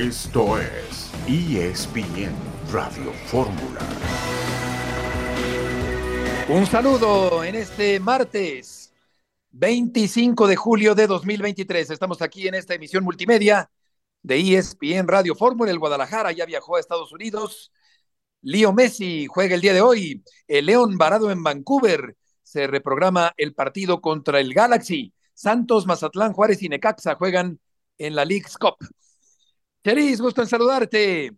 Esto es ESPN Radio Fórmula. Un saludo en este martes 25 de julio de 2023. Estamos aquí en esta emisión multimedia de ESPN Radio Fórmula. El Guadalajara ya viajó a Estados Unidos. Leo Messi juega el día de hoy. El León varado en Vancouver. Se reprograma el partido contra el Galaxy. Santos, Mazatlán, Juárez y Necaxa juegan en la League's Cup. Feliz, gusto en saludarte.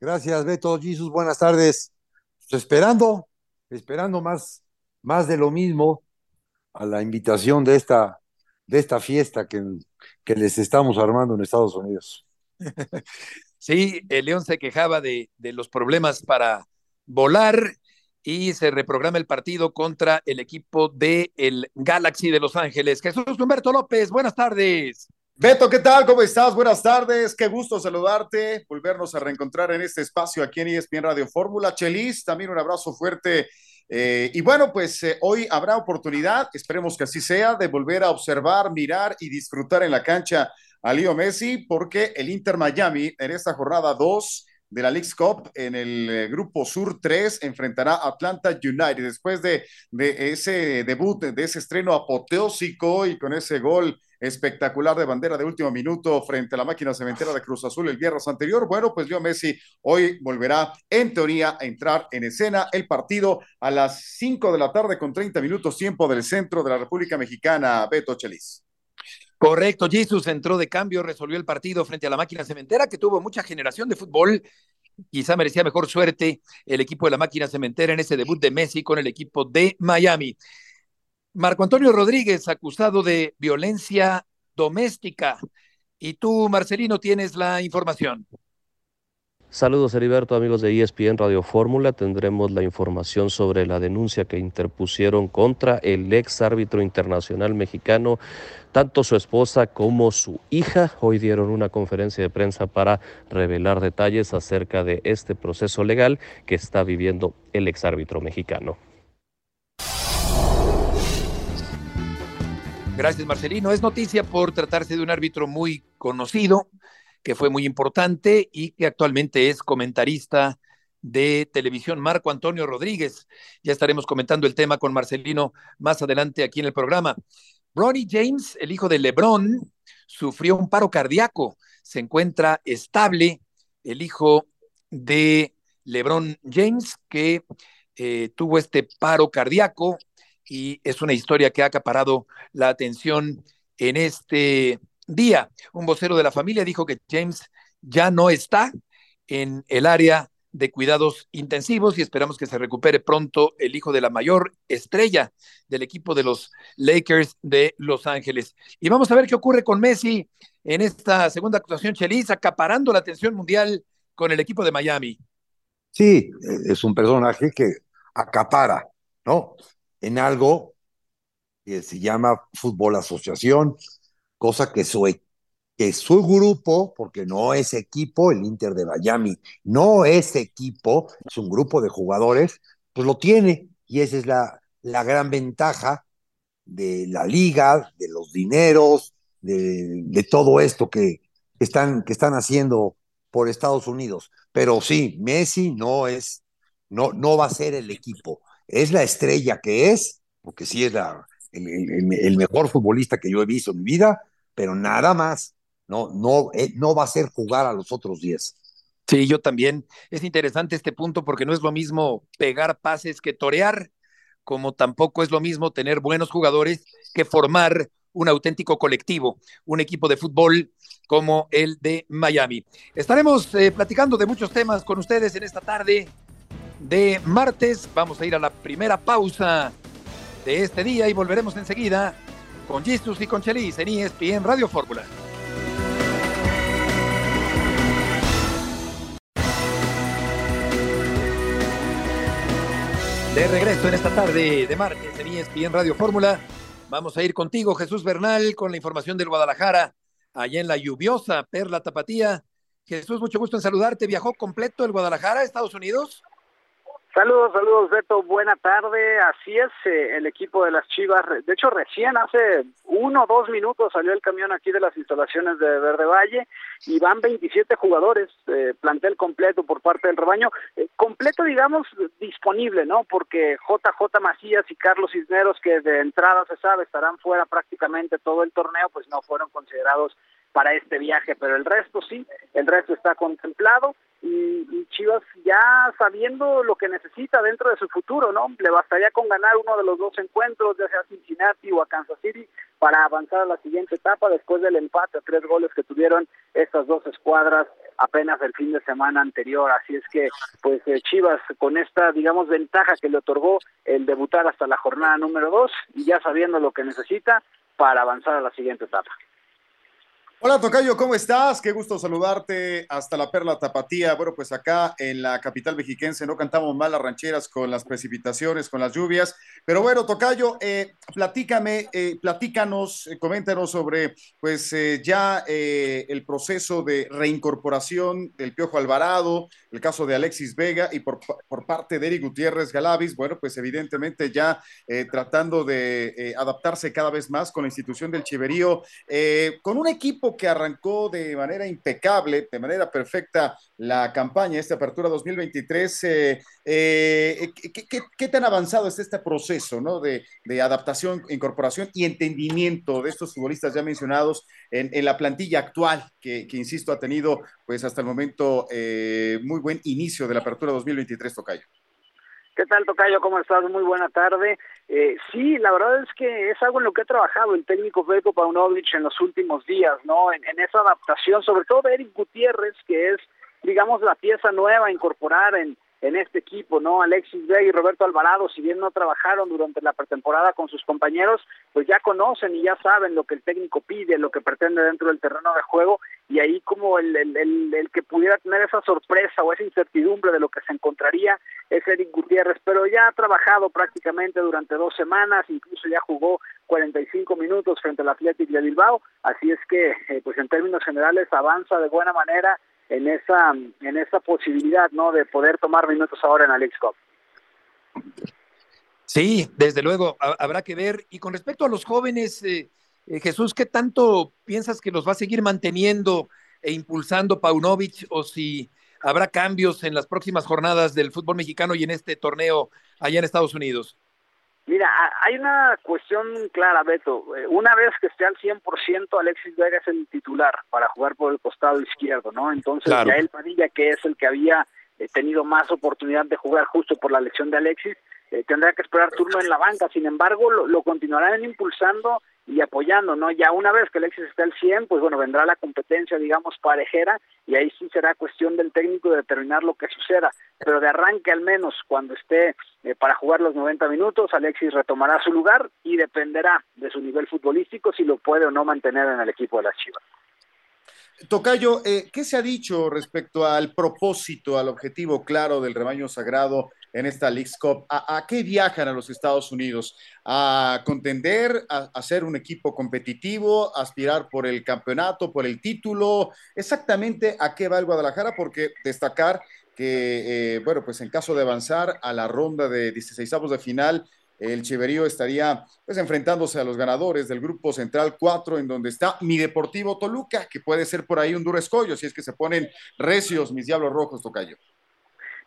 Gracias, Beto. Jesus, buenas tardes. Pues esperando, esperando más, más de lo mismo a la invitación de esta, de esta fiesta que, que les estamos armando en Estados Unidos. Sí, el León se quejaba de, de los problemas para volar y se reprograma el partido contra el equipo de el Galaxy de Los Ángeles. Jesús Humberto López, buenas tardes. Beto, ¿qué tal? ¿Cómo estás? Buenas tardes. Qué gusto saludarte, volvernos a reencontrar en este espacio aquí en ESPN Radio Fórmula. Chelis, también un abrazo fuerte. Eh, y bueno, pues eh, hoy habrá oportunidad, esperemos que así sea, de volver a observar, mirar y disfrutar en la cancha a Leo Messi, porque el Inter Miami en esta jornada 2 de la League's Cup en el eh, grupo Sur 3 enfrentará a Atlanta United después de, de ese debut, de ese estreno apoteósico y con ese gol espectacular de bandera de último minuto frente a la máquina cementera de Cruz Azul el viernes anterior. Bueno, pues Leo Messi hoy volverá en teoría a entrar en escena el partido a las 5 de la tarde con 30 minutos tiempo del centro de la República Mexicana, Beto Chelis. Correcto, Jesus entró de cambio, resolvió el partido frente a la máquina cementera que tuvo mucha generación de fútbol. Quizá merecía mejor suerte el equipo de la máquina cementera en ese debut de Messi con el equipo de Miami. Marco Antonio Rodríguez, acusado de violencia doméstica. Y tú, Marcelino, tienes la información. Saludos Heriberto, amigos de ESPN Radio Fórmula. Tendremos la información sobre la denuncia que interpusieron contra el ex árbitro internacional mexicano. Tanto su esposa como su hija hoy dieron una conferencia de prensa para revelar detalles acerca de este proceso legal que está viviendo el ex árbitro mexicano. Gracias, Marcelino. Es noticia por tratarse de un árbitro muy conocido, que fue muy importante y que actualmente es comentarista de televisión, Marco Antonio Rodríguez. Ya estaremos comentando el tema con Marcelino más adelante aquí en el programa. Ronnie James, el hijo de Lebron, sufrió un paro cardíaco. Se encuentra estable el hijo de Lebron James, que eh, tuvo este paro cardíaco y es una historia que ha acaparado la atención en este día. Un vocero de la familia dijo que James ya no está en el área de cuidados intensivos y esperamos que se recupere pronto el hijo de la mayor estrella del equipo de los Lakers de Los Ángeles. Y vamos a ver qué ocurre con Messi en esta segunda actuación Chelis, acaparando la atención mundial con el equipo de Miami. Sí, es un personaje que acapara, ¿no? en algo que se llama fútbol asociación, cosa que su, e, que su grupo, porque no es equipo, el Inter de Miami, no es equipo, es un grupo de jugadores, pues lo tiene, y esa es la, la gran ventaja de la liga, de los dineros, de, todo esto que están, que están haciendo por Estados Unidos. Pero sí, Messi no es, no, no va a ser el equipo es la estrella que es, porque sí es la, el, mejor futbolista que yo he visto en mi vida, pero nada más. No, no, eh, no va a ser jugar a los otros 10. Sí, yo también. Es interesante este punto porque no es lo mismo pegar pases que torear, como tampoco es lo mismo tener buenos jugadores que formar un auténtico colectivo, un equipo de fútbol como el de Miami. Estaremos eh, platicando de muchos temas con ustedes en esta tarde de martes. Vamos a ir a la primera pausa de este día y volveremos enseguida con Jesus y con Chelis en ESPN Radio Fórmula. De regreso en esta tarde de martes en ESPN Radio Fórmula. Vamos a ir contigo, Jesús Bernal, con la información del Guadalajara, allá en la lluviosa Perla Tapatía. Jesús, mucho gusto en saludarte. ¿Viajó completo el Guadalajara a Estados Unidos? Saludos, saludos Beto, buena tarde. Así es, eh, el equipo de las Chivas, de hecho recién hace uno o dos minutos salió el camión aquí de las instalaciones de Verde Valle y van 27 jugadores, eh, plantel completo por parte del rebaño, eh, completo digamos disponible, ¿no? Porque JJ Macías y Carlos Cisneros, que de entrada se sabe estarán fuera prácticamente todo el torneo, pues no fueron considerados para este viaje, pero el resto sí, el resto está contemplado y, Chivas ya sabiendo lo que necesita dentro de su futuro, ¿no? Le bastaría con ganar uno de los dos encuentros, ya sea Cincinnati o a Kansas City, para avanzar a la siguiente etapa después del empate a tres goles que tuvieron estas dos escuadras apenas el fin de semana anterior. Así es que, pues eh, Chivas con esta, digamos, ventaja que le otorgó el debutar hasta la jornada número dos y ya sabiendo lo que necesita para avanzar a la siguiente etapa. Hola Tocayo, ¿cómo estás? Qué gusto saludarte hasta la Perla Tapatía. Bueno, pues acá en la capital mexiquense no cantamos mal las rancheras con las precipitaciones, con las lluvias. Pero bueno, Tocayo, eh, platícame, eh, platícanos, eh, coméntanos sobre pues eh, ya el proceso de reincorporación del Piojo Alvarado, el caso de Alexis Vega y por, por parte de Eric Gutiérrez Galavis. Bueno, pues evidentemente ya tratando de adaptarse cada vez más con la institución del Chiverío, con un equipo que arrancó de manera impecable, de manera perfecta la campaña, esta apertura 2023. Eh, eh, ¿qué, tan avanzado es este proceso ¿no? de, adaptación, incorporación y entendimiento de estos futbolistas ya mencionados en, la plantilla actual, que, insisto, ha tenido pues hasta el momento eh, muy buen inicio de la apertura 2023, Tocayo? ¿Qué tal, Tocayo? ¿Cómo estás? Muy buena tarde. Eh, sí, la verdad es que es algo en lo que ha trabajado el técnico Veiko Paunovic en los últimos días, ¿no? En, en, esa adaptación, sobre todo de Eric Gutiérrez, que es, digamos, la pieza nueva a incorporar en, en este equipo, ¿no? Alexis Vega y Roberto Alvarado, si bien no trabajaron durante la pretemporada con sus compañeros, pues ya conocen y ya saben lo que el técnico pide, lo que pretende dentro del terreno de juego, y ahí como el, el, el, que pudiera tener esa sorpresa o esa incertidumbre de lo que se encontraría es Eric Gutiérrez, pero ya ha trabajado prácticamente durante dos semanas, incluso ya jugó 45 minutos frente al Athletic de Bilbao, así es que, eh, pues en términos generales, avanza de buena manera en esa en esa posibilidad no de poder tomar minutos ahora en la League Cup. Sí, desde luego, habrá que ver. Y con respecto a los jóvenes, eh, eh, Jesús, ¿qué tanto piensas que los va a seguir manteniendo e impulsando Paunovic o si habrá cambios en las próximas jornadas del fútbol mexicano y en este torneo allá en Estados Unidos? Mira, hay una cuestión clara, Beto. Eh, una vez que esté al 100%, Alexis Vega es el titular para jugar por el costado izquierdo, ¿no? Entonces, ya el Padilla, que es el que había eh, tenido más oportunidad de jugar justo por la lesión de Alexis, eh, tendrá que esperar turno en la banca. Sin embargo, lo, lo continuarán impulsando y apoyando, ¿no? Ya una vez que Alexis esté al 100, pues bueno, vendrá la competencia, digamos, parejera y ahí sí será cuestión del técnico de determinar lo que suceda, pero de arranque al menos cuando esté eh, para jugar los 90 minutos, Alexis retomará su lugar y dependerá de su nivel futbolístico si lo puede o no mantener en el equipo de las Chivas. Tocayo, eh, ¿qué se ha dicho respecto al propósito, al objetivo claro del rebaño sagrado en esta League Cup? ¿A, qué viajan a los Estados Unidos? ¿A contender, a, ser un equipo competitivo, aspirar por el campeonato, por el título? ¿Exactamente a qué va el Guadalajara? Porque destacar que, eh, bueno, pues en caso de avanzar a la ronda de 16 de final, el Chiverío estaría pues enfrentándose a los ganadores del grupo central 4 en donde está mi Deportivo Toluca, que puede ser por ahí un duro escollo si es que se ponen recios mis Diablos Rojos, Tocayo.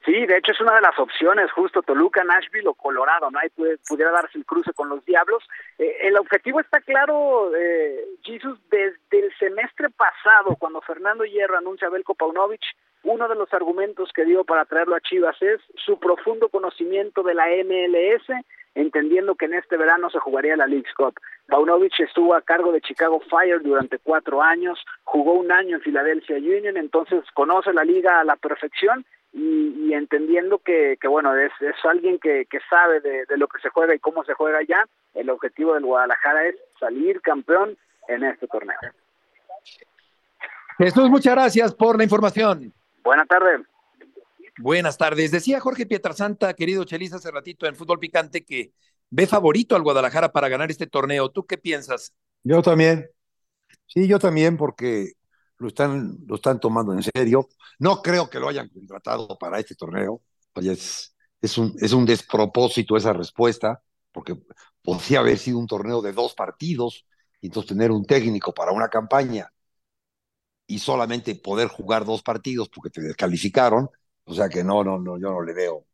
Sí, de hecho es una de las opciones, justo Toluca, Nashville o Colorado, ¿no? Ahí pudiera darse el cruce con los Diablos. Eh, el objetivo está claro, eh, Jesus, desde el semestre pasado, cuando Fernando Hierro anuncia a Belko Paunovic, uno de los argumentos que dio para traerlo a Chivas es su profundo conocimiento de la MLS, entendiendo que en este verano se jugaría la League Cup. Paunovic estuvo a cargo de Chicago Fire durante cuatro años, jugó un año en Philadelphia Union, entonces conoce la liga a la perfección y, entendiendo que, bueno, es, es alguien que, que sabe de, de, lo que se juega y cómo se juega ya, el objetivo del Guadalajara es salir campeón en este torneo. Jesús, muchas gracias por la información. Buenas tardes. Buenas tardes. Decía Jorge Pietrasanta, querido Chelis, hace ratito en Fútbol Picante, que ve favorito al Guadalajara para ganar este torneo. ¿Tú qué piensas? Yo también. Sí, yo también, porque lo están, lo están tomando en serio. No creo que lo hayan contratado para este torneo. Es es un, es un despropósito esa respuesta, porque podría haber sido un torneo de dos partidos, y entonces tener un técnico para una campaña y solamente poder jugar dos partidos porque te descalificaron, o sea que no, no, no, yo no le veo,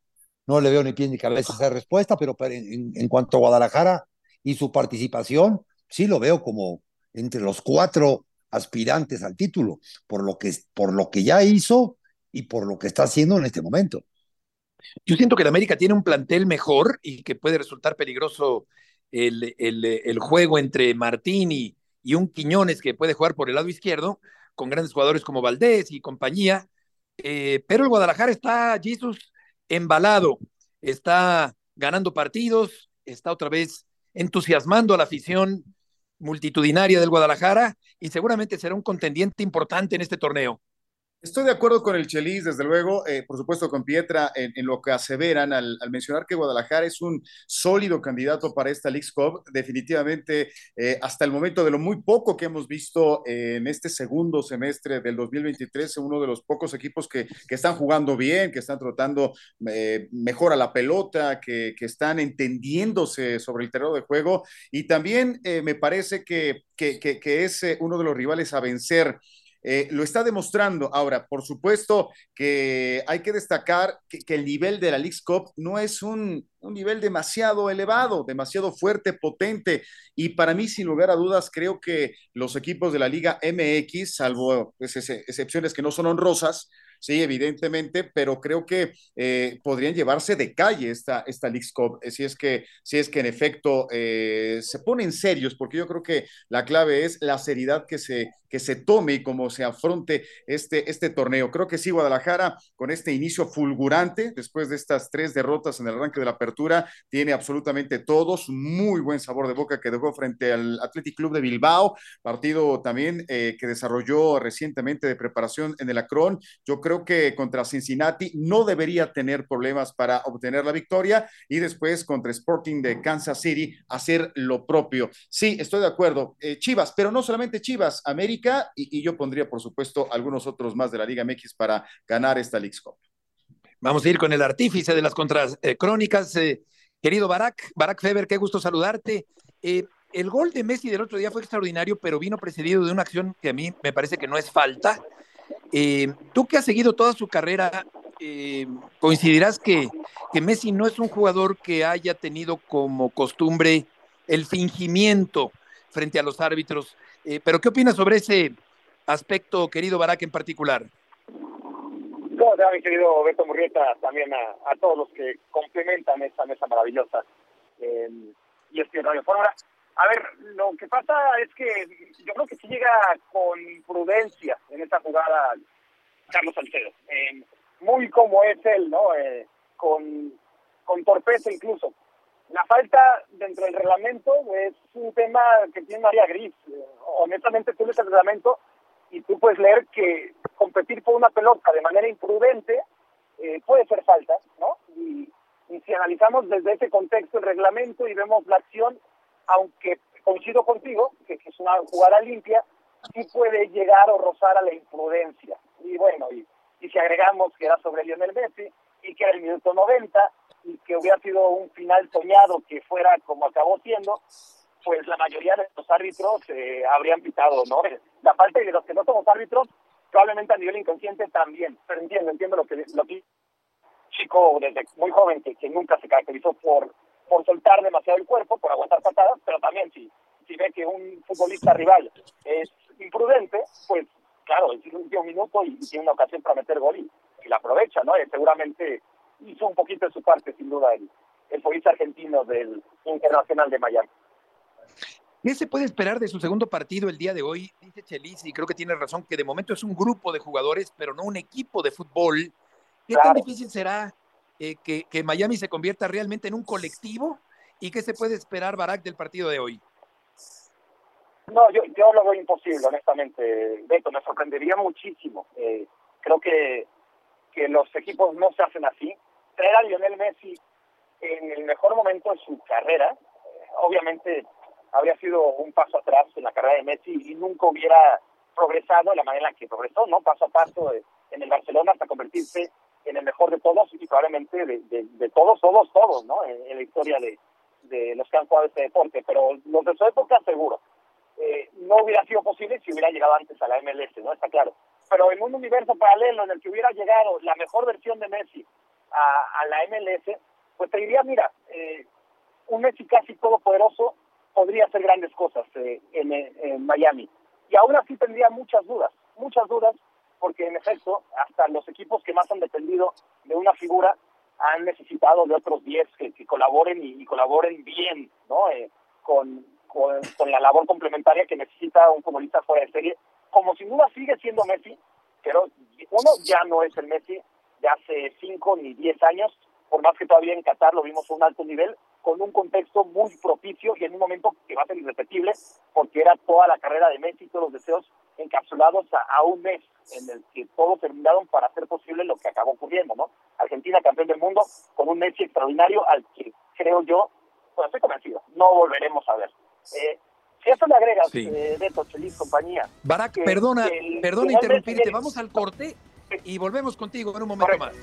no le veo ni pie ni cabeza esa respuesta, pero en cuanto a Guadalajara y su participación, sí lo veo como entre los cuatro aspirantes al título, por lo que, por lo que ya hizo y por lo que está haciendo en este momento. Yo siento que el América tiene un plantel mejor y que puede resultar peligroso el, el, el juego entre Martini y un Quiñones que puede jugar por el lado izquierdo, con grandes jugadores como Valdés y compañía. Eh, pero el Guadalajara está, Jesus, embalado, está ganando partidos, está otra vez entusiasmando a la afición multitudinaria del Guadalajara y seguramente será un contendiente importante en este torneo. Estoy de acuerdo con el Chelis, desde luego, eh, por supuesto con Pietra, en, lo que aseveran al, mencionar que Guadalajara es un sólido candidato para esta League Cup. Definitivamente, eh, hasta el momento de lo muy poco que hemos visto eh, en este segundo semestre del 2023, es uno de los pocos equipos que, que están jugando bien, que están tratando mejor a la pelota, que, que, están entendiéndose sobre el terreno de juego. Y también me parece que, que es uno de los rivales a vencer. Eh, lo está demostrando. Ahora, por supuesto que hay que destacar que, el nivel de la League Cup no es un, un, nivel demasiado elevado, demasiado fuerte, potente. Y para mí, sin lugar a dudas, creo que los equipos de la Liga MX, salvo pues, excepciones que no son honrosas, sí, evidentemente, pero creo que eh, podrían llevarse de calle esta, esta League Cup, eh, si es que, si es que en efecto eh, se ponen serios, porque yo creo que la clave es la seriedad que se, que se tome y cómo se afronte este, este torneo. Creo que sí, Guadalajara, con este inicio fulgurante, después de estas tres derrotas en el arranque de la apertura, tiene absolutamente todos, muy buen sabor de boca que dejó frente al Athletic Club de Bilbao, partido también eh, que desarrolló recientemente de preparación en el Acron. Yo creo que contra Cincinnati no debería tener problemas para obtener la victoria y después contra Sporting de Kansas City hacer lo propio. Sí, estoy de acuerdo. Eh, Chivas, pero no solamente Chivas, América y, yo pondría, por supuesto, algunos otros más de la Liga MX para ganar esta League Cup. Vamos a ir con el artífice de las contras eh, crónicas, eh, querido Barak, Barak Feber, qué gusto saludarte. El gol de Messi del otro día fue extraordinario, pero vino precedido de una acción que a mí me parece que no es falta. Eh, tú que has seguido toda su carrera, eh, coincidirás que, que, Messi no es un jugador que haya tenido como costumbre el fingimiento frente a los árbitros. Eh, pero ¿qué opinas sobre ese aspecto, querido Barak, en particular? ¿Cómo querido Beto Murrieta? También a, a, todos los que complementan esta mesa maravillosa. Eh, y es que Radio Fórmula. A ver, lo que pasa es que yo creo que sí llega con prudencia en esta jugada Carlos Salcedo. Eh, muy como es él, ¿no? Eh, con, con torpeza incluso. La falta dentro del reglamento es un tema que tiene María Gris. Eh, honestamente, tú lees el reglamento y tú puedes leer que competir por una pelota de manera imprudente eh, puede ser falta, ¿no? Y si analizamos desde ese contexto el reglamento y vemos la acción, aunque coincido contigo, que, es una jugada limpia, sí puede llegar o rozar a la imprudencia. Y bueno, y, si agregamos que era sobre Lionel Messi y que era el minuto 90 y que hubiera sido un final soñado que fuera como acabó siendo, pues la mayoría de los árbitros eh, habrían pitado, ¿no? La falta de los que no somos árbitros, probablemente a nivel inconsciente también, pero entiendo, entiendo lo que lo que chico desde muy joven que nunca se caracterizó por por soltar demasiado el cuerpo, por aguantar patadas, pero también si, si ve que un futbolista rival es imprudente, pues claro, es el último minuto y, y tiene una ocasión para meter gol y, y la aprovecha, ¿no? Y seguramente hizo un poquito de su parte, sin duda, el, el futbolista argentino del Internacional de Miami. ¿Qué se puede esperar de su segundo partido el día de hoy? Dice Chelis, y creo que tiene razón, que de momento es un grupo de jugadores, pero no un equipo de fútbol. ¿Qué claro. tan difícil será eh, que, Miami se convierta realmente en un colectivo? ¿Y qué se puede esperar, Barak, del partido de hoy? No, yo, yo lo veo imposible, honestamente, Beto, me sorprendería muchísimo. Eh, creo que, que los equipos no se hacen así. Traer a Lionel Messi en el mejor momento de su carrera, eh, obviamente habría sido un paso atrás en la carrera de Messi y nunca hubiera progresado de la manera en la que progresó, ¿no? Paso a paso en el Barcelona hasta convertirse en el mejor de todos y probablemente de, de, todos, todos, todos, ¿no? En, la historia de, de, los que han jugado este deporte, pero los de su época seguro. Eh, no hubiera sido posible si hubiera llegado antes a la MLS, ¿no? Está claro. Pero en un universo paralelo en el que hubiera llegado la mejor versión de Messi a, a la MLS, pues te diría, mira, eh, un Messi casi todopoderoso podría hacer grandes cosas eh, en, en Miami. Y aún así tendría muchas dudas, muchas dudas porque en efecto, hasta los equipos que más han dependido de una figura han necesitado de otros 10 que, colaboren y, colaboren bien, ¿no? Eh, con, con, la labor complementaria que necesita un futbolista fuera de serie. Como sin duda sigue siendo Messi, pero uno ya no es el Messi de hace 5 ni 10 años, por más que todavía en Qatar lo vimos a un alto nivel, con un contexto muy propicio y en un momento que va a ser irrepetible, porque era toda la carrera de Messi, todos los deseos encapsulados a, un mes en el que todos terminaron para hacer posible lo que acabó ocurriendo, ¿no? Argentina campeón del mundo con un Messi extraordinario al que creo yo, pues estoy convencido, no volveremos a ver. Eh, si eso le agregas, sí. eh, Beto, Chelis, compañía. Barak, perdona, perdona interrumpirte, vamos al corte y volvemos contigo en un momento más.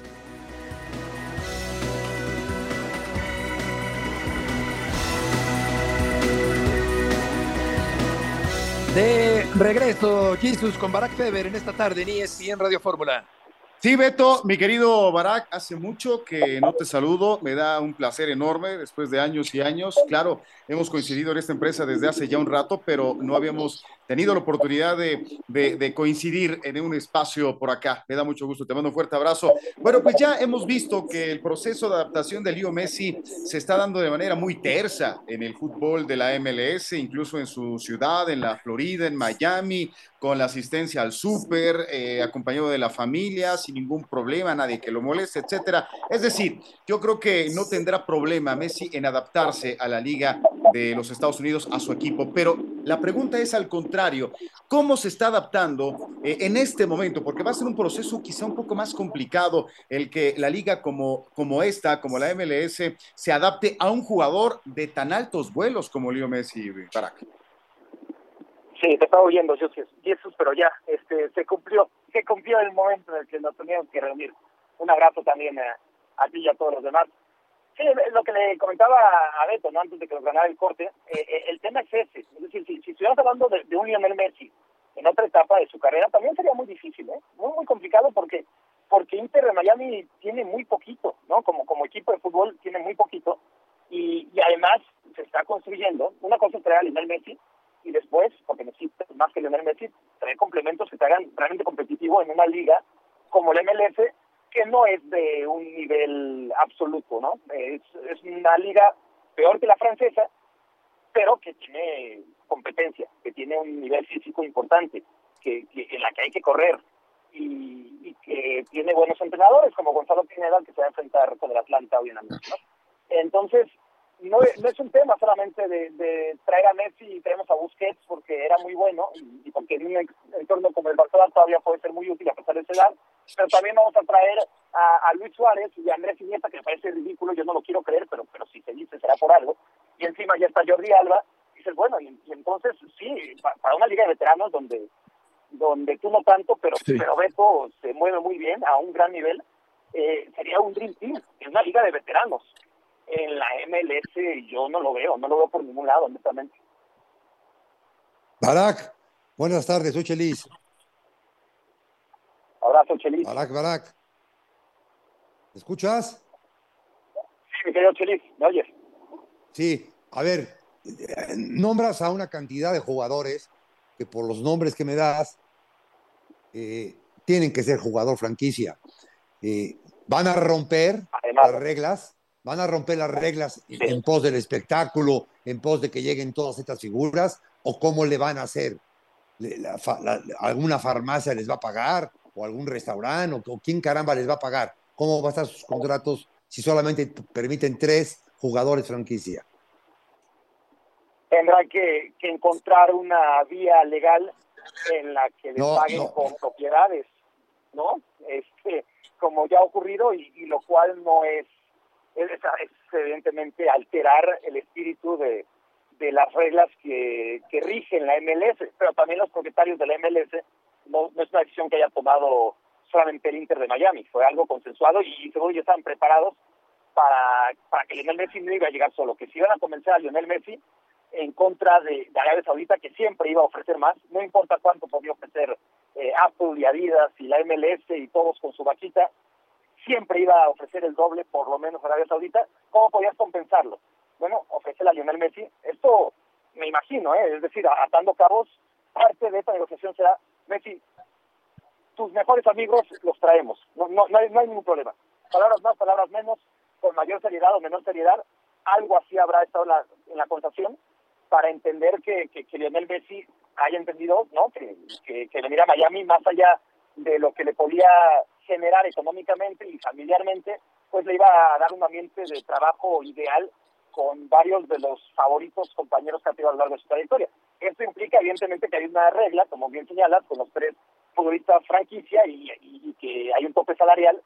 De regreso, Jesus con Barack Feber en esta tarde en ESPN Radio Fórmula. Sí, Beto, mi querido Barack, hace mucho que no te saludo, me da un placer enorme después de años y años. Claro, hemos coincidido en esta empresa desde hace ya un rato, pero no habíamos tenido la oportunidad de, de, coincidir en un espacio por acá. Me da mucho gusto, te mando un fuerte abrazo. Bueno, pues ya hemos visto que el proceso de adaptación de Leo Messi se está dando de manera muy tersa en el fútbol de la MLS, incluso en su ciudad, en la Florida, en Miami, con la asistencia al súper, eh, acompañado de la familia, sin ningún problema, nadie que lo moleste, etcétera. Es decir, yo creo que no tendrá problema Messi en adaptarse a la liga de los Estados Unidos, a su equipo, pero la pregunta es al contrario, ¿cómo se está adaptando eh, en este momento? Porque va a ser un proceso quizá un poco más complicado el que la liga como, como esta, como la MLS, se adapte a un jugador de tan altos vuelos como Leo Messi, Barack. Sí, te estaba oyendo, Jesús, pero ya este, se cumplió, se cumplió el momento en el que nos teníamos que reunir. Un abrazo también a ti y a todos los demás. Sí, lo que le comentaba a Beto, ¿no? antes de que nos ganara el corte, eh, eh, el tema es ese. Es decir, si, si estuviéramos hablando de, de, un Lionel Messi en otra etapa de su carrera, también sería muy difícil, ¿eh? Muy, muy complicado porque porque Inter de Miami tiene muy poquito, ¿no? Como, como equipo de fútbol tiene muy poquito y, y además se está construyendo. Una cosa es traer a Lionel Messi y después, porque necesita más que Lionel Messi, traer complementos que te hagan realmente competitivo en una liga como el MLS que no es de un nivel absoluto, ¿no? Es, es una liga peor que la francesa, pero que tiene competencia, que tiene un nivel físico importante, que, que en la que hay que correr y, y, que tiene buenos entrenadores como Gonzalo Pineda que se va a enfrentar con el Atlanta hoy en la noche, ¿no? Entonces, no, no es un tema solamente de, de, traer a Messi y traemos a Busquets porque era muy bueno y, porque en un entorno como el Barcelona todavía puede ser muy útil a pesar de esa edad, pero también vamos a Luis Suárez y a Andrés Iniesta que me parece ridículo, yo no lo quiero creer, pero, pero si se dice será por algo, y encima ya está Jordi Alba, y dices, bueno, y, entonces sí, para una liga de veteranos donde donde tú no tanto, pero, pero Beto se mueve muy bien a un gran nivel, eh, sería un Dream Team, es una liga de veteranos en la MLS yo no lo veo, no lo veo por ningún lado, honestamente. Barak, buenas tardes, soy Chelis. Abrazo, Chelis. Barak, Barak. ¿Me escuchas? Sí, mi querido Chelis, ¿me oyes? Sí, a ver, nombras a una cantidad de jugadores que por los nombres que me das eh, tienen que ser jugador franquicia. Eh, van a romper las reglas van a romper las reglas en pos del espectáculo, en pos de que lleguen todas estas figuras, o cómo le van a hacer. ¿Alguna farmacia les va a pagar? ¿O algún restaurante? ¿O, quién caramba les va a pagar? ¿Cómo van a estar sus contratos si solamente permiten tres jugadores franquicia? Tendrán que, encontrar una vía legal en la que les paguen con propiedades, ¿no? Este, como ya ha ocurrido y lo cual no es es, evidentemente alterar el espíritu de, de las reglas que, que, rigen la MLS, pero también los propietarios de la MLS no, no, es una decisión que haya tomado solamente el Inter de Miami, fue algo consensuado y seguro ya estaban preparados para, para que Lionel Messi no iba a llegar solo, que si iban a convencer a Lionel Messi en contra de, Arabia Saudita, que siempre iba a ofrecer más, no importa cuánto podía ofrecer eh, Apple y Adidas y la MLS y todos con su vaquita, siempre iba a ofrecer el doble, por lo menos Arabia Saudita, ¿cómo podías compensarlo? Bueno, ofrece a Lionel Messi. Esto me imagino, ¿eh? es decir, atando cabos, parte de esta negociación será, Messi, tus mejores amigos los traemos, no, no, no, hay, no hay ningún problema. Palabras más, palabras menos, con mayor seriedad o menor seriedad, algo así habrá estado en la, en la conversación para entender que, que, que, Lionel Messi haya entendido no que, que, que venir a Miami más allá de lo que le podía generar económicamente y familiarmente, pues le iba a dar un ambiente de trabajo ideal con varios de los favoritos compañeros que ha tenido a lo largo de su trayectoria. Esto implica evidentemente que hay una regla, como bien señalas, con los tres futbolistas franquicia y, que hay un tope salarial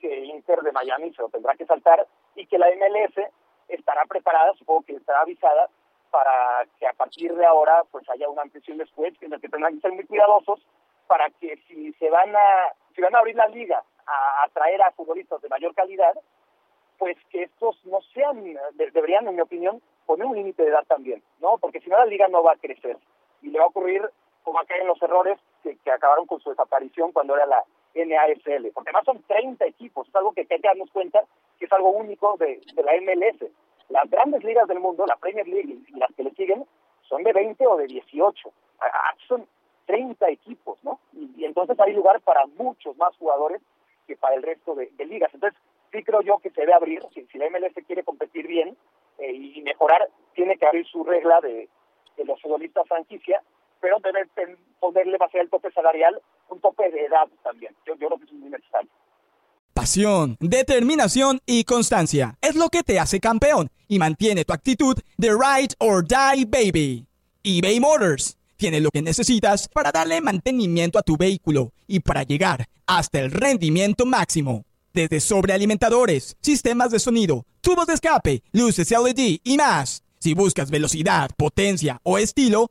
que Inter de Miami se lo tendrá que saltar y que la MLS estará preparada, supongo que estará avisada para que a partir de ahora pues haya una ampliación después en que tendrán que ser muy cuidadosos para que si se van a si van a abrir la liga a atraer a futbolistas de mayor calidad pues que estos no sean de, deberían en mi opinión poner un límite de edad también no porque si no la liga no va a crecer y le va a ocurrir como acá en los errores que, que acabaron con su desaparición cuando era la NASL porque además son 30 equipos es algo que hay que darnos cuenta que es algo único de, la MLS las grandes ligas del mundo, la Premier League y las que le siguen, son de 20 o de 18. Son 30 equipos, ¿no? Y, entonces hay lugar para muchos más jugadores que para el resto de, ligas. Entonces, sí creo yo que se debe abrir, si, si la MLS quiere competir bien eh, y mejorar, tiene que abrir su regla de los futbolistas franquicia, pero debe ponerle, va a ser el tope salarial, un tope de edad también. Yo, yo creo que es muy necesario. Pasión, determinación y constancia es lo que te hace campeón y mantiene tu actitud de ride or die baby. eBay Motors tiene lo que necesitas para darle mantenimiento a tu vehículo y para llegar hasta el rendimiento máximo. Desde sobrealimentadores, sistemas de sonido, tubos de escape, luces LED y más. Si buscas velocidad, potencia o estilo,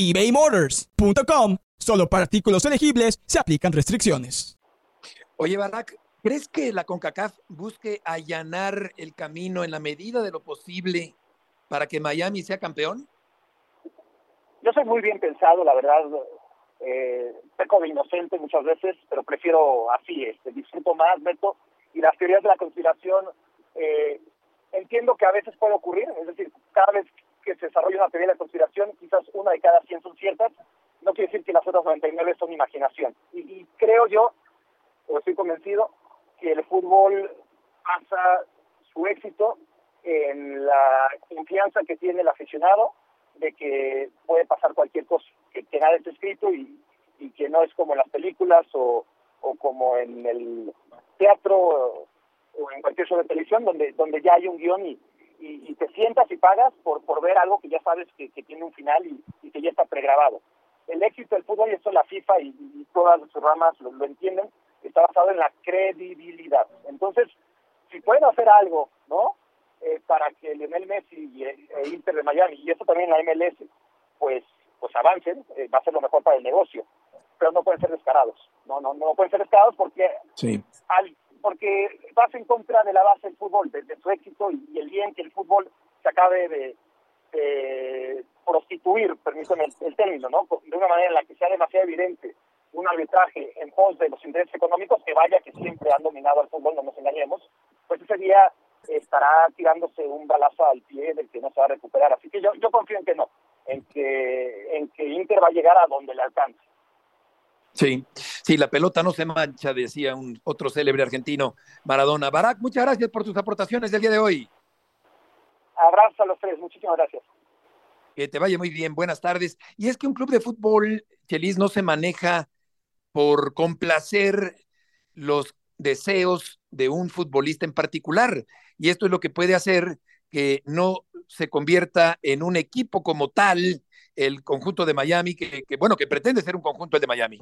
ebaymotors.com Solo para artículos elegibles se aplican restricciones. Oye, Barak, ¿crees que la CONCACAF busque allanar el camino en la medida de lo posible para que Miami sea campeón? Yo soy muy bien pensado, la verdad, eh, peco de inocente muchas veces, pero prefiero así, este, disfruto más, Beto, y las teorías de la conspiración, eh, entiendo que a veces puede ocurrir, es decir, cada vez que se desarrolla una teoría de conspiración, quizás una de cada 100 son ciertas, no quiere decir que las otras 99 son imaginación. Y, y creo yo, o estoy convencido, que el fútbol pasa su éxito en la confianza que tiene el aficionado de que puede pasar cualquier cosa, que, que nada está escrito y, y, que no es como en las películas o, o como en el teatro o, o, en cualquier show de televisión donde, donde ya hay un guion y, y, y te sientas y pagas por, por ver algo que ya sabes que, que tiene un final y, y que ya está pregrabado el éxito del fútbol, y esto la FIFA y, y todas sus ramas lo, lo, entienden, está basado en la credibilidad. Entonces, si pueden hacer algo, ¿no? Eh, para que Lionel Messi y e Inter de Miami, y eso también la MLS, pues, pues avancen, eh, va a ser lo mejor para el negocio. Pero no pueden ser descarados. No, no, no pueden ser descarados porque, sí. al, porque vas en contra de la base del fútbol, de, su éxito y, y el bien que el fútbol se acabe de, de prostituir, permítame el, término, ¿no? De una manera en la que sea demasiado evidente un arbitraje en pos de los intereses económicos, que vaya que siempre han dominado al fútbol, no nos engañemos, pues ese día estará tirándose un balazo al pie del que no se va a recuperar. Así que yo, yo confío en que no, en que, en que Inter va a llegar a donde le alcance. Sí, sí, la pelota no se mancha, decía un otro célebre argentino, Maradona. Barak, muchas gracias por tus aportaciones del día de hoy. Abrazo a los tres, muchísimas gracias. Que te vaya muy bien, buenas tardes. Y es que un club de fútbol, Chelis, no se maneja por complacer los deseos de un futbolista en particular. Y esto es lo que puede hacer que no se convierta en un equipo como tal el conjunto de Miami, que, que bueno, que pretende ser un conjunto el de Miami.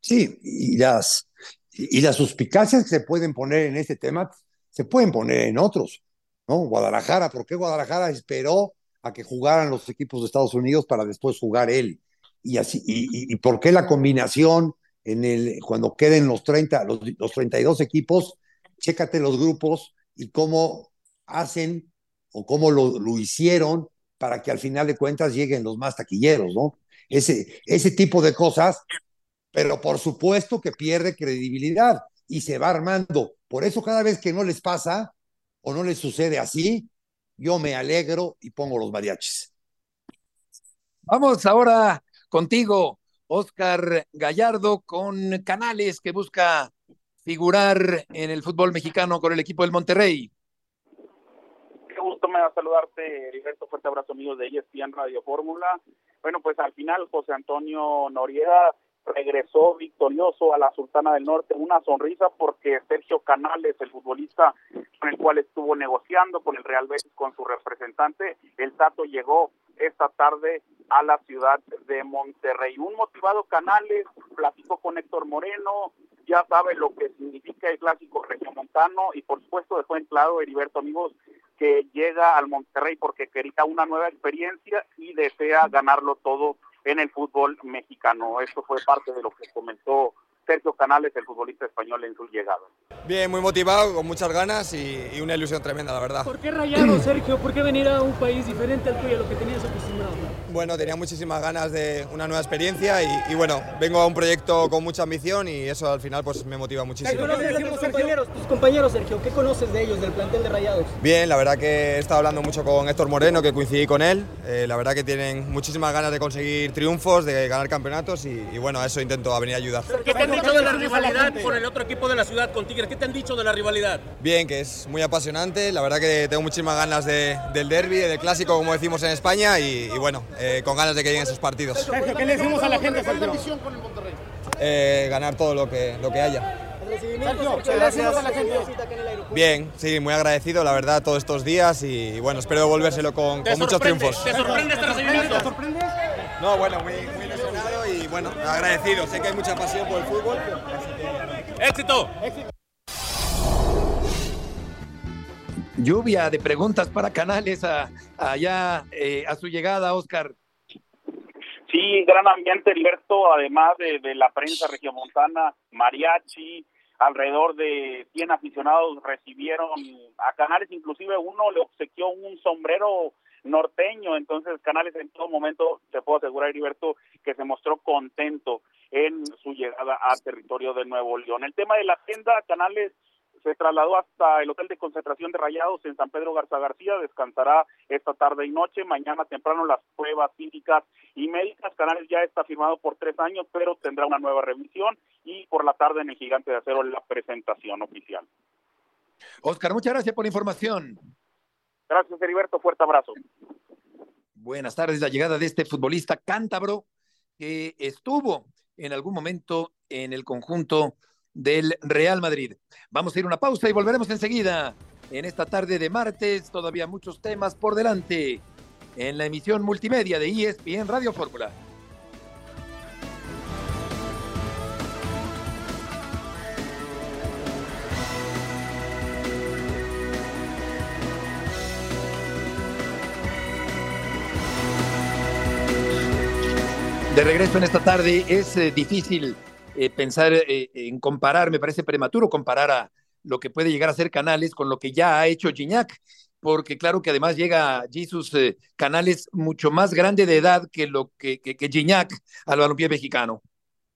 Sí, y las, y las suspicacias que se pueden poner en este tema se pueden poner en otros, ¿no? Guadalajara, ¿por qué Guadalajara esperó a que jugaran los equipos de Estados Unidos para después jugar él? Y así, y, y por qué la combinación en el, cuando queden los 30, los, los 32 equipos, chécate los grupos y cómo hacen o cómo lo, lo, hicieron para que al final de cuentas lleguen los más taquilleros, ¿no? Ese, ese tipo de cosas, pero por supuesto que pierde credibilidad y se va armando. Por eso cada vez que no les pasa o no les sucede así, yo me alegro y pongo los mariachis. Vamos ahora contigo, Oscar Gallardo, con Canales que busca figurar en el fútbol mexicano con el equipo del Monterrey. Qué gusto me da saludarte, Heriberto. Fuerte abrazo, amigos de ESPN Radio Fórmula. Bueno, pues al final José Antonio Noriega regresó victorioso a la Sultana del Norte, una sonrisa porque Sergio Canales, el futbolista con el cual estuvo negociando con el Real Betis con su representante, el Tato llegó esta tarde a la ciudad de Monterrey. Un motivado Canales platicó con Héctor Moreno, ya sabe lo que significa el clásico regiomontano y por supuesto dejó en claro Heriberto amigos que llega al Monterrey porque quería una nueva experiencia y desea ganarlo todo en el fútbol mexicano. Esto fue parte de lo que comentó Sergio Canales, el futbolista español, en su llegada. Bien, muy motivado, con muchas ganas y, y una ilusión tremenda, la verdad. ¿Por qué rayado, Sergio? ¿Por qué venir a un país diferente al tuyo, a lo que tenías acostumbrado? Bueno, tenía muchísimas ganas de una nueva experiencia y, y, bueno, vengo a un proyecto con mucha ambición y eso al final pues me motiva muchísimo. ¿Qué conoces de tus compañeros, tus compañeros, Sergio? ¿Qué conoces de ellos, del plantel de Rayados? Bien, la verdad que he estado hablando mucho con Héctor Moreno, que coincidí con él. Eh, la verdad que tienen muchísimas ganas de conseguir triunfos, de ganar campeonatos y, y bueno, a eso intento a venir a ayudar. ¿Qué te han dicho de la rivalidad con el otro equipo de la ciudad, con Tigres? ¿Qué te han dicho de la rivalidad? Bien, que es muy apasionante. La verdad que tengo muchísimas ganas de, del derby, del clásico, como decimos en España, y, y bueno, eh, con ganas de que lleguen esos partidos. Sergio, ¿qué le decimos a la gente? ¿Cuál es la misión con el Monterrey? Eh, ganar todo lo que, lo que haya. Sergio, ¿qué le decimos a la gente? Bien, sí, muy agradecido, la verdad, todos estos días y, bueno, espero devolvérselo con, con muchos triunfos. ¿Te sorprende este recibimiento? ¿Te sorprende? No, bueno, muy, muy ilusionado y bueno, agradecido. Sé que hay mucha pasión por el fútbol. ¡Éxito! Lluvia de preguntas para Canales a, allá eh, a su llegada, Oscar. Sí, gran ambiente, Alberto, además de, de la prensa regiomontana, mariachi, alrededor de 100 aficionados recibieron a Canales, inclusive uno le obsequió un sombrero norteño, entonces Canales en todo momento, te puedo asegurar, Heriberto, que se mostró contento en su llegada a territorio de Nuevo León. El tema de la agenda, Canales se trasladó hasta el hotel de concentración de Rayados en San Pedro Garza García, descansará esta tarde y noche, mañana temprano las pruebas físicas y médicas, Canales ya está firmado por tres años, pero tendrá una nueva revisión y por la tarde en el Gigante de Acero la presentación oficial. Oscar, muchas gracias por la información. Gracias, Heriberto, fuerte abrazo. Buenas tardes, la llegada de este futbolista cántabro que estuvo en algún momento en el conjunto del Real Madrid. Vamos a ir a una pausa y volveremos enseguida. En esta tarde de martes, todavía muchos temas por delante en la emisión multimedia de ESPN Radio Fórmula. De regreso en esta tarde, es eh, difícil eh, pensar eh, en comparar, me parece prematuro comparar a lo que puede llegar a ser Canales con lo que ya ha hecho Gignac, porque claro que además llega Jesus eh, Canales mucho más grande de edad que lo que, que, que Gignac al balompié mexicano.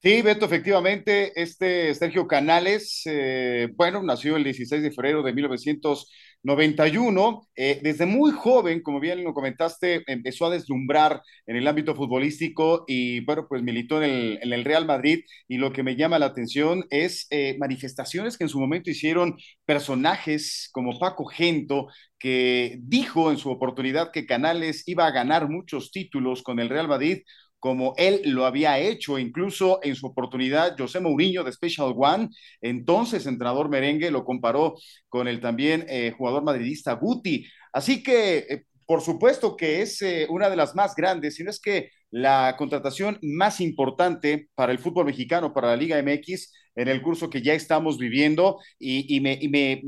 Sí, Beto, efectivamente, este Sergio Canales, eh, bueno, nació el 16 de febrero de 1991. Eh, desde muy joven, como bien lo comentaste, empezó a deslumbrar en el ámbito futbolístico y, bueno, pues militó en el, Real Madrid. Y lo que me llama la atención es eh, manifestaciones que en su momento hicieron personajes como Paco Gento, que dijo en su oportunidad que Canales iba a ganar muchos títulos con el Real Madrid como él lo había hecho, incluso en su oportunidad, José Mourinho de Special One, entonces entrenador merengue, lo comparó con el también eh, jugador madridista Guti. Así que, eh, por supuesto que es eh, una de las más grandes, si no es que la contratación más importante para el fútbol mexicano, para la Liga MX, en el curso que ya estamos viviendo, y, me, y me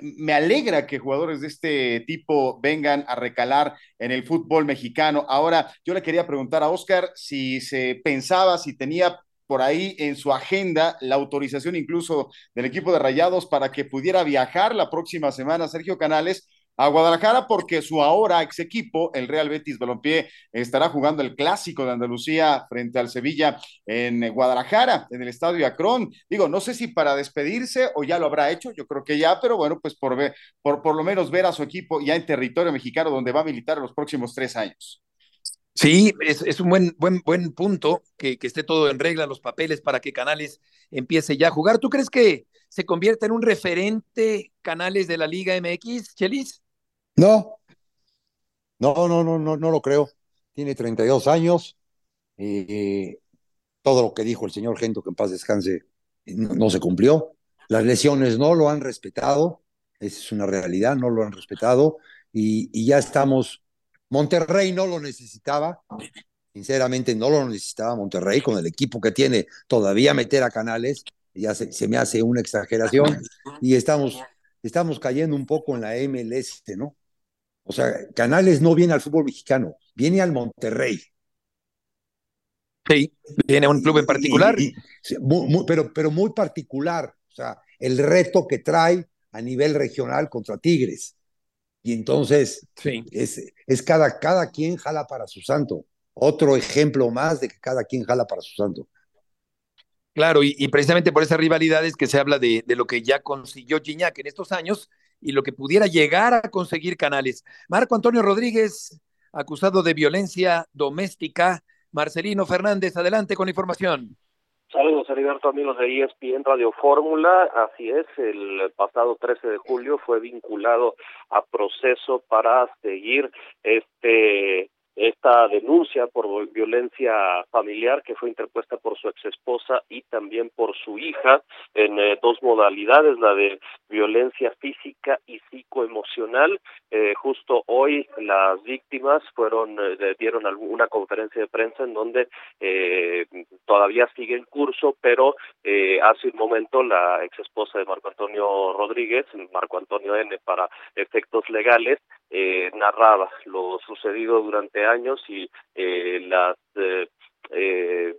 me alegra que jugadores de este tipo vengan a recalar en el fútbol mexicano. Ahora, yo le quería preguntar a Oscar si se pensaba, si tenía por ahí en su agenda la autorización incluso del equipo de Rayados para que pudiera viajar la próxima semana Sergio Canales a Guadalajara porque su ahora ex equipo, el Real Betis Balompié, estará jugando el clásico de Andalucía frente al Sevilla en Guadalajara, en el Estadio Acron. Digo, no sé si para despedirse o ya lo habrá hecho, yo creo que ya, pero bueno, pues por, ver, por, por lo menos ver a su equipo ya en territorio mexicano donde va a militar los próximos tres años. Sí, es, es, un buen, buen, buen punto que, que, esté todo en regla, los papeles para que Canales empiece ya a jugar. ¿Tú crees que se convierta en un referente Canales de la Liga MX, Chelis? No, no, no, no, no, no lo creo. Tiene 32 años. y todo lo que dijo el señor Gento, que en paz descanse, no, se cumplió. Las lesiones no lo han respetado. Esa es una realidad, no lo han respetado. Y, y ya estamos. Monterrey no lo necesitaba. Sinceramente, no lo necesitaba Monterrey con el equipo que tiene. Todavía meter a Canales ya se, se me hace una exageración. Y estamos, estamos cayendo un poco en la MLS, ¿no? O sea, Canales no viene al fútbol mexicano, viene al Monterrey. Sí, viene a un club en particular. pero, pero muy particular. O sea, el reto que trae a nivel regional contra Tigres. Y entonces sí. es, es cada, cada quien jala para su santo. Otro ejemplo más de que cada quien jala para su santo. Claro, y, y precisamente por esas rivalidades que se habla de, de, lo que ya consiguió Gignac en estos años y lo que pudiera llegar a conseguir Canales. Marco Antonio Rodríguez, acusado de violencia doméstica. Marcelino Fernández, adelante con información. Saludos, Heriberto, amigos de ESPN Radio Fórmula. Así es, el pasado 13 de julio fue vinculado a proceso para seguir este esta denuncia por violencia familiar que fue interpuesta por su exesposa y también por su hija en eh, dos modalidades, la de violencia física y psicoemocional. Eh, justo hoy las víctimas fueron eh, dieron una conferencia de prensa en donde eh, todavía sigue en curso, pero eh, hace un momento la exesposa de Marco Antonio Rodríguez, Marco Antonio N para efectos legales, narraba lo sucedido durante años y eh, las eh, eh,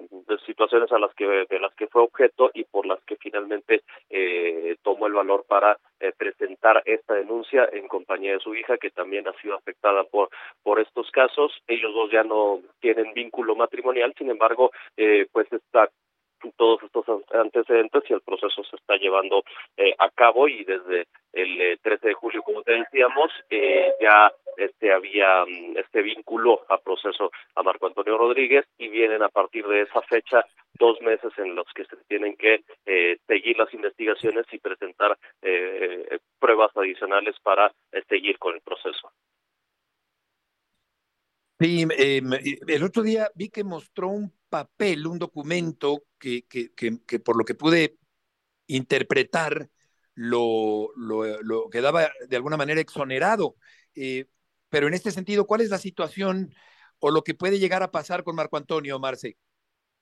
situaciones a las que de las que fue objeto y por las que finalmente eh, tomó el valor para eh, presentar esta denuncia en compañía de su hija que también ha sido afectada por por estos casos. Ellos dos ya no tienen vínculo matrimonial sin embargo eh, pues está todos estos antecedentes y el proceso se está llevando eh, a cabo y desde el eh, 13 de julio, como te decíamos, eh, ya este había mm, este vínculo a proceso a Marco Antonio Rodríguez y vienen a partir de esa fecha dos meses en los que se tienen que eh, seguir las investigaciones y presentar eh, pruebas adicionales para eh, seguir con el proceso. Sí, eh, el otro día vi que mostró un papel, un documento que, que, que, que por lo que pude interpretar lo, lo, lo, quedaba de alguna manera exonerado. Eh, pero en este sentido, ¿cuál es la situación o lo que puede llegar a pasar con Marco Antonio, Marce?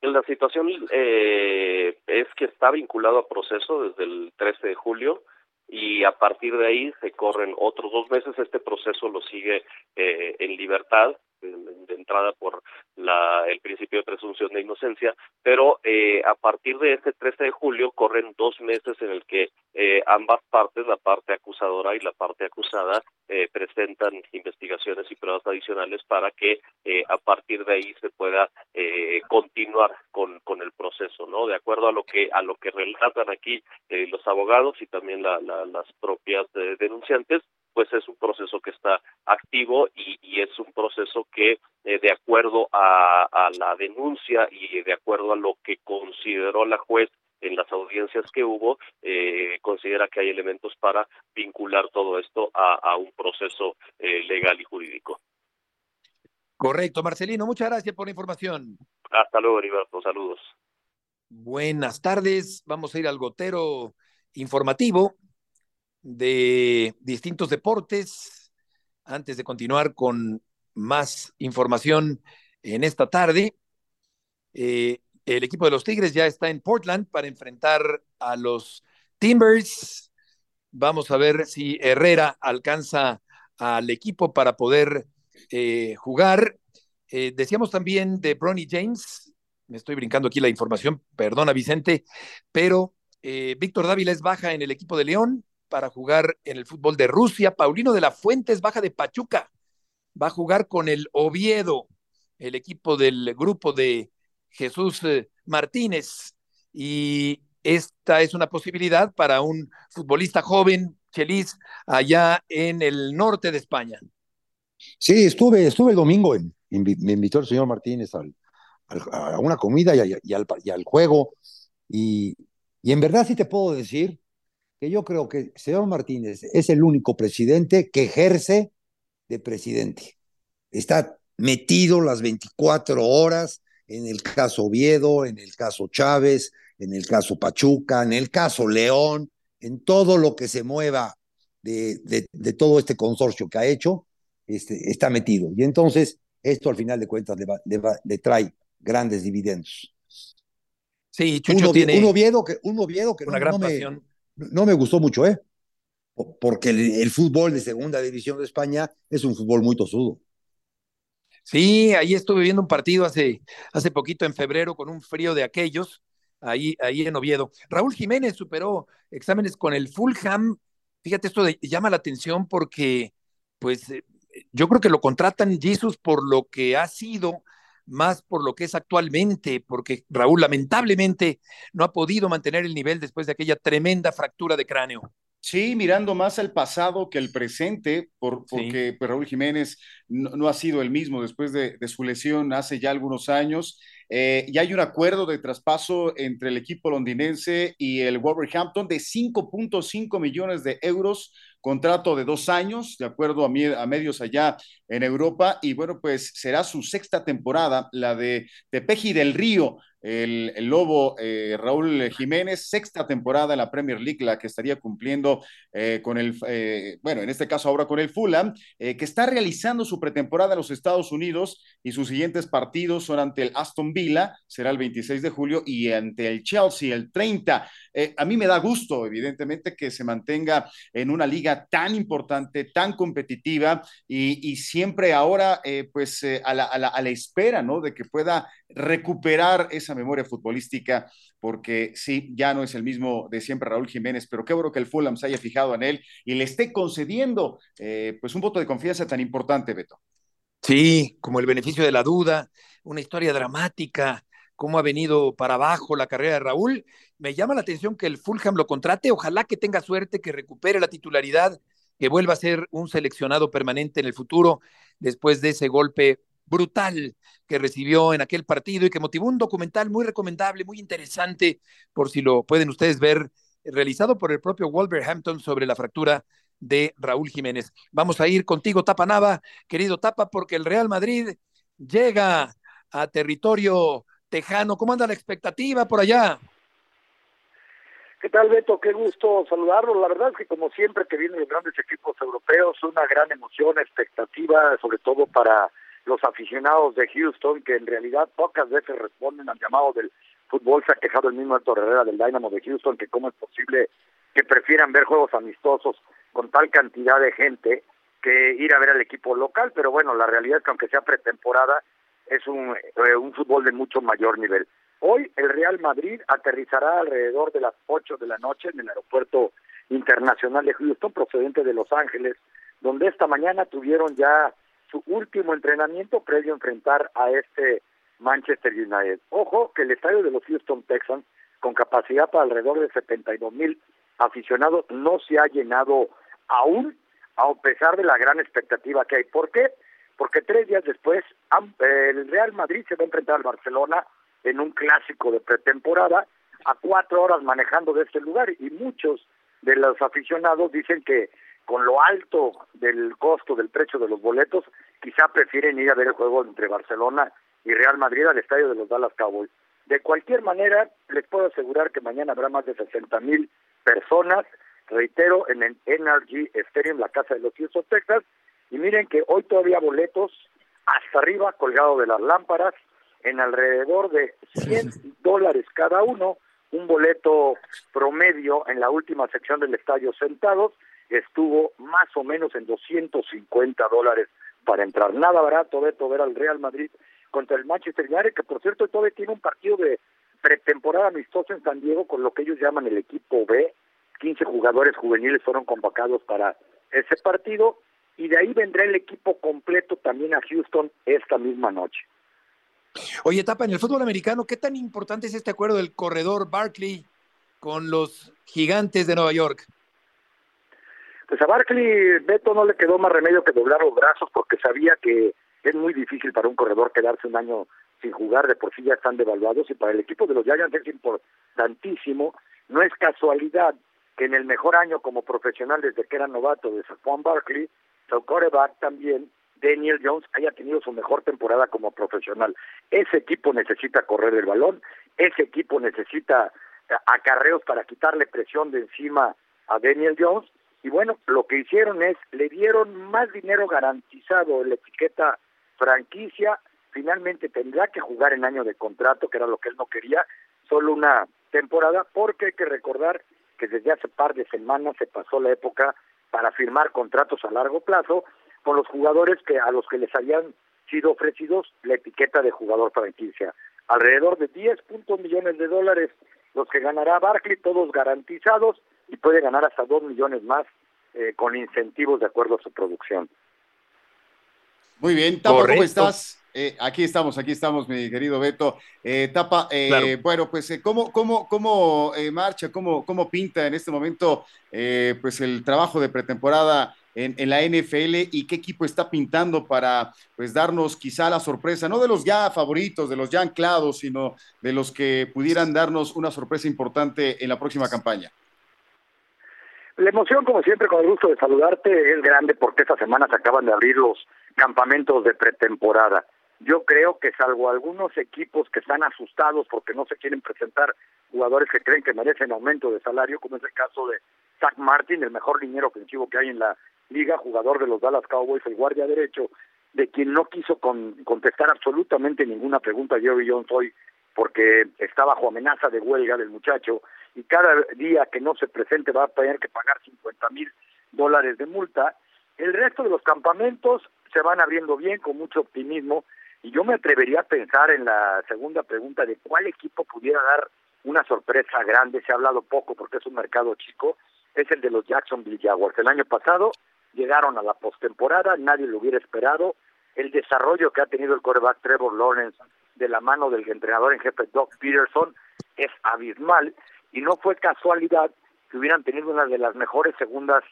La situación eh, es que está vinculado a proceso desde el 13 de julio y a partir de ahí se corren otros dos meses. Este proceso lo sigue eh, en libertad de entrada por la, el principio de presunción de inocencia, pero eh, a partir de este 13 de julio corren dos meses en el que eh, ambas partes, la parte acusadora y la parte acusada, eh, presentan investigaciones y pruebas adicionales para que eh, a partir de ahí se pueda eh, continuar con, con el proceso, ¿no? De acuerdo a lo que a lo que relatan aquí eh, los abogados y también la, la, las propias denunciantes, pues es un proceso que está activo y, y es un proceso que eh, de acuerdo a, a la denuncia y de acuerdo a lo que consideró la juez en las audiencias que hubo, eh, considera que hay elementos para vincular todo esto a, a un proceso eh, legal y jurídico. Correcto, Marcelino, muchas gracias por la información. Hasta luego, Heriberto, saludos. Buenas tardes, vamos a ir al gotero informativo de distintos deportes antes de continuar con más información en esta tarde. Eh, el equipo de los Tigres ya está en Portland para enfrentar a los Timbers. Vamos a ver si Herrera alcanza al equipo para poder eh, jugar. Eh, decíamos también de Bronny James, me estoy brincando aquí la información, perdona Vicente, pero Víctor Dávila es baja en el equipo de León para jugar en el fútbol de Rusia. Paulino de la Fuente es baja de Pachuca, va a jugar con el Oviedo, el equipo del grupo de Jesús eh, Martínez. Y esta es una posibilidad para un futbolista joven, Chelis, allá en el norte de España. Sí, estuve, estuve el domingo, en, me invitó el señor Martínez a una comida y, y, al, y al, juego. Y, y, en verdad sí te puedo decir que yo creo que el señor Martínez es el único presidente que ejerce de presidente. Está metido las 24 horas en el caso Oviedo, en el caso Chávez, en el caso Pachuca, en el caso León, en todo lo que se mueva de, de, de todo este consorcio que ha hecho, este, está metido. Y entonces, esto al final de cuentas le, va, le, va, le trae grandes dividendos. Sí, Chucho un, tiene un Oviedo que, un Oviedo que una no, gran no me, pasión. No me gustó mucho, ¿eh? Porque el, fútbol de segunda división de España es un fútbol muy tosudo. Sí, ahí estuve viendo un partido hace, hace poquito en febrero con un frío de aquellos, ahí, ahí en Oviedo. Raúl Jiménez superó exámenes con el Fulham. Fíjate, esto llama la atención porque, pues, eh, yo creo que lo contratan Jesus por lo que ha sido, más por lo que es actualmente, porque Raúl lamentablemente no ha podido mantener el nivel después de aquella tremenda fractura de cráneo. Sí, mirando más al pasado que el presente, por, porque sí. pues, Raúl Jiménez no, no, ha sido el mismo después de, de su lesión hace ya algunos años. Eh, ya hay un acuerdo de traspaso entre el equipo londinense y el Wolverhampton de 5.5 millones de euros, contrato de dos años, de acuerdo a, medios allá en Europa. Y bueno, pues será su sexta temporada, la de Tepeji del Río, el, lobo eh, Raúl Jiménez, sexta temporada en la Premier League, la que estaría cumpliendo eh, con el, eh, bueno, en este caso ahora con el Fulham, que está realizando su pretemporada en los Estados Unidos y sus siguientes partidos son ante el Aston Villa, será el 26 de julio, y ante el Chelsea el 30. Eh, a mí me da gusto, evidentemente, que se mantenga en una liga tan importante, tan competitiva y, y siempre ahora, pues, a la, a, la, a la espera, ¿no? De que pueda recuperar esa memoria futbolística, porque sí, ya no es el mismo de siempre Raúl Jiménez, pero qué bueno que el Fulham se haya fijado en él y le esté concediendo eh, pues un voto de confianza tan importante, Beto. Sí, como el beneficio de la duda, una historia dramática, cómo ha venido para abajo la carrera de Raúl. Me llama la atención que el Fulham lo contrate, ojalá que tenga suerte, que recupere la titularidad, que vuelva a ser un seleccionado permanente en el futuro después de ese golpe brutal que recibió en aquel partido y que motivó un documental muy recomendable, muy interesante, por si lo pueden ustedes ver, realizado por el propio Wolverhampton sobre la fractura de Raúl Jiménez. Vamos a ir contigo, Tapa Nava, querido Tapa, porque el Real Madrid llega a territorio tejano. ¿Cómo anda la expectativa por allá? ¿Qué tal, Beto? Qué gusto saludarlo. La verdad que, como siempre que vienen los grandes equipos europeos, una gran emoción, expectativa, sobre todo para los aficionados de Houston, que en realidad pocas veces responden al llamado del fútbol. Se ha quejado el mismo Héctor Herrera del Dynamo de Houston, que cómo es posible que prefieran ver juegos amistosos con tal cantidad de gente que ir a ver al equipo local. Pero bueno, la realidad es que aunque sea pretemporada, es un, eh, un fútbol de mucho mayor nivel. Hoy el Real Madrid aterrizará alrededor de las 8 de la noche en el aeropuerto internacional de Houston, procedente de Los Ángeles, donde esta mañana tuvieron ya su último entrenamiento previo a enfrentar a este Manchester United. Ojo que el estadio de los Houston Texans, con capacidad para alrededor de 72 mil aficionados, no se ha llenado aún, a pesar de la gran expectativa que hay. ¿Por qué? Porque tres días después el Real Madrid se va a enfrentar al Barcelona en un clásico de pretemporada a cuatro horas manejando de este lugar y muchos de los aficionados dicen que con lo alto del costo del precio de los boletos quizá prefieren ir a ver el juego entre Barcelona y Real Madrid al estadio de los Dallas Cowboys. De cualquier manera, les puedo asegurar que mañana habrá más de 60 mil personas, reitero, en el NRG Stadium, la casa de los Houston Texas, y miren que hoy todavía boletos hasta arriba, colgado de las lámparas, en alrededor de 100 dólares cada uno, un boleto promedio en la última sección del estadio sentados, estuvo más o menos en 250 dólares para entrar. Nada barato, Beto, ver al Real Madrid contra el Manchester United, que por cierto todavía tiene un partido de pretemporada amistoso en San Diego con lo que ellos llaman el equipo B. 15 jugadores juveniles fueron convocados para ese partido y de ahí vendrá el equipo completo también a Houston esta misma noche. Oye, Tapa, en el fútbol americano, ¿qué tan importante es este acuerdo del corredor Barkley con los gigantes de Nueva York? Pues a Barkley, Beto no le quedó más remedio que doblar los brazos porque sabía que es muy difícil para un corredor quedarse un año sin jugar, de por sí ya están devaluados y para el equipo de los Giants es importantísimo. No es casualidad que en el mejor año como profesional desde que era novato de Juan Barkley, su quarterback también, Daniel Jones, haya tenido su mejor temporada como profesional. Ese equipo necesita correr el balón, ese equipo necesita eh, acarreos para quitarle presión de encima a Daniel Jones y bueno, lo que hicieron es, le dieron más dinero garantizado la etiqueta franquicia, finalmente tendrá que jugar en año de contrato, que era lo que él no quería, solo una temporada, porque hay que recordar que desde hace par de semanas se pasó la época para firmar contratos a largo plazo con los jugadores que a los que les habían sido ofrecidos la etiqueta de jugador franquicia. Alrededor de 10 puntos millones de dólares los que ganará Barkley, todos garantizados, y puede ganar hasta 2 millones más eh, con incentivos de acuerdo a su producción. Muy bien, Tapa, ¿cómo estás? Eh, aquí estamos, aquí estamos, mi querido Beto. Eh, Tapa, bueno, pues, ¿cómo, cómo, cómo marcha, cómo, cómo pinta en este momento pues el trabajo de pretemporada en, en, la NFL y qué equipo está pintando para pues darnos quizá la sorpresa, no de los ya favoritos, de los ya anclados, sino de los que pudieran darnos una sorpresa importante en la próxima campaña? La emoción, como siempre, con el gusto de saludarte, es grande porque esta semana se acaban de abrir los campamentos de pretemporada. Yo creo que salvo algunos equipos que están asustados porque no se quieren presentar jugadores que creen que merecen aumento de salario, como es el caso de Zach Martin, el mejor liniero ofensivo que hay en la liga, jugador de los Dallas Cowboys, el guardia derecho, de quien no quiso contestar absolutamente ninguna pregunta Jerry Jones hoy porque está bajo amenaza de huelga del muchacho y cada día que no se presente va a tener que pagar 50 mil dólares de multa. El resto de los campamentos se van abriendo bien, con mucho optimismo, y yo me atrevería a pensar en la segunda pregunta de cuál equipo pudiera dar una sorpresa grande, se ha hablado poco porque es un mercado chico, es el de los Jacksonville Jaguars. El año pasado llegaron a la postemporada, nadie lo hubiera esperado, el desarrollo que ha tenido el quarterback Trevor Lawrence de la mano del entrenador en jefe Doug Peterson es abismal y no fue casualidad que hubieran tenido una de las mejores segundas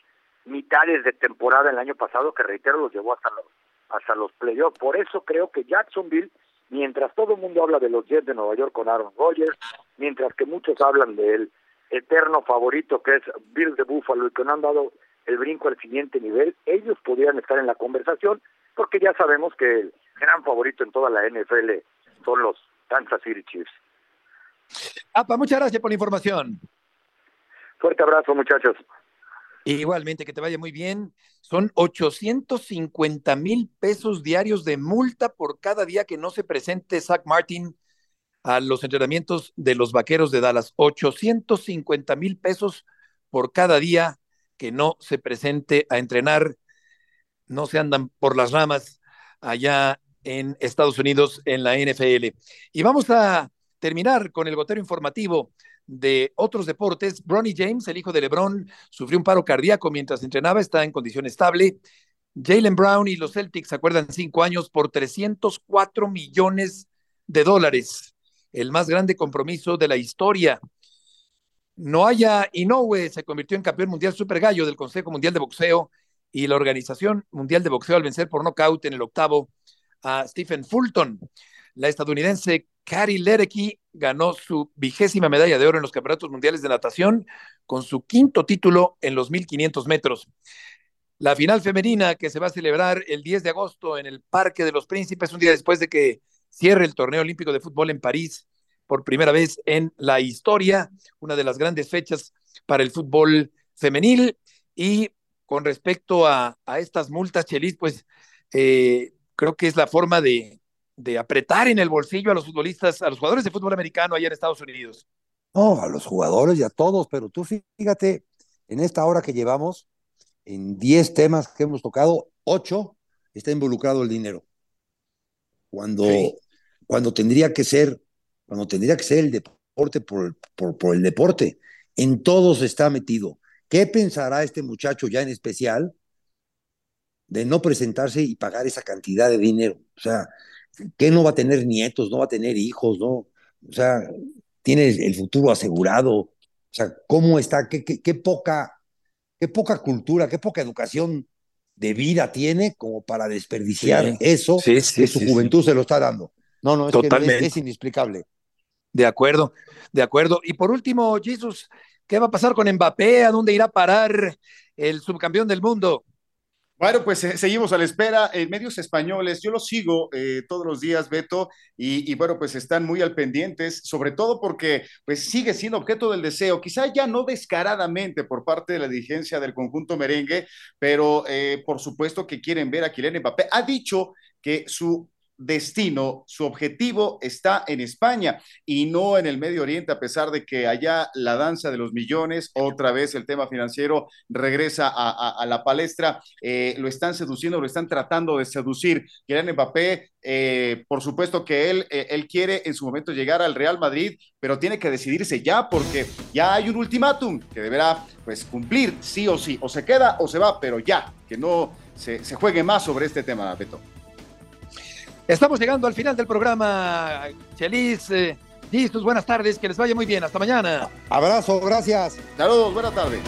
mitades de temporada el año pasado, que reitero, los llevó hasta los, hasta los playoffs. Por eso creo que Jacksonville, mientras todo el mundo habla de los Jets de Nueva York con Aaron Rodgers, mientras que muchos hablan del eterno favorito que es Bill de Buffalo y que no han dado el brinco al siguiente nivel, ellos podrían estar en la conversación, porque ya sabemos que el gran favorito en toda la NFL son los Kansas City Chiefs. Apa, muchas gracias por la información. Fuerte abrazo, muchachos. Igualmente, que te vaya muy bien. Son 850 mil pesos diarios de multa por cada día que no se presente Zach Martin a los entrenamientos de los vaqueros de Dallas. 850 mil pesos por cada día que no se presente a entrenar. No se andan por las ramas allá en Estados Unidos en la NFL. Y vamos a terminar con el gotero informativo de otros deportes. Bronny James, el hijo de LeBron, sufrió un paro cardíaco mientras entrenaba, está en condición estable. Jalen Brown y los Celtics acuerdan cinco años por 304 millones de dólares, el más grande compromiso de la historia. Noaya Inoue se convirtió en campeón mundial super gallo del Consejo Mundial de Boxeo y la Organización Mundial de Boxeo al vencer por nocaut en el octavo a Stephen Fulton. La estadounidense Kari Lerecki ganó su vigésima medalla de oro en los campeonatos mundiales de natación con su quinto título en los 1500 metros. la final femenina que se va a celebrar el 10 de agosto en el Parque de los Príncipes, un día después de que cierre el torneo olímpico de fútbol en París por primera vez en la historia, una de las grandes fechas para el fútbol femenil. Y con respecto a, estas multas, Chelis, pues eh, creo que es la forma de, de apretar en el bolsillo a los futbolistas, a los jugadores de fútbol americano allá en Estados Unidos. No, a los jugadores y a todos, pero tú fíjate, en esta hora que llevamos, en 10 temas que hemos tocado, 8 está involucrado el dinero. Cuando, sí. cuando tendría que ser, cuando tendría que ser el deporte por, por, por el deporte, en todos está metido. ¿Qué pensará este muchacho ya en especial de no presentarse y pagar esa cantidad de dinero? O sea, ¿qué no va a tener nietos, no va a tener hijos, no? O sea, tiene el futuro asegurado. O sea, ¿cómo está? ¿Qué, qué, qué poca, qué poca cultura, qué poca educación de vida tiene como para desperdiciar sí. eso sí, sí, que su juventud se lo está dando? No, no, es Totalmente. que es, es inexplicable. De acuerdo, de acuerdo. Y por último, Jesús, ¿qué va a pasar con Mbappé? ¿A dónde irá a parar el subcampeón del mundo? Bueno, pues eh, seguimos a la espera. En medios españoles, yo los sigo eh, todos los días, Beto, y, y, bueno, pues están muy al pendientes, sobre todo porque pues sigue siendo objeto del deseo, quizá ya no descaradamente por parte de la dirigencia del conjunto merengue, pero eh, por supuesto que quieren ver a Kylian Mbappé. Ha dicho que su destino, su objetivo está en España y no en el Medio Oriente, a pesar de que allá la danza de los millones, otra vez el tema financiero regresa a, la palestra, eh, lo están seduciendo, lo están tratando de seducir. Kylian Mbappé, eh, por supuesto que él, eh, él quiere en su momento llegar al Real Madrid, pero tiene que decidirse ya porque ya hay un ultimátum que deberá pues cumplir sí o sí, o se queda o se va, pero ya, que no se, se juegue más sobre este tema, Beto. Estamos llegando al final del programa. Chelis, eh, listos, buenas tardes, que les vaya muy bien. Hasta mañana. Abrazo, gracias. Saludos, buenas tardes.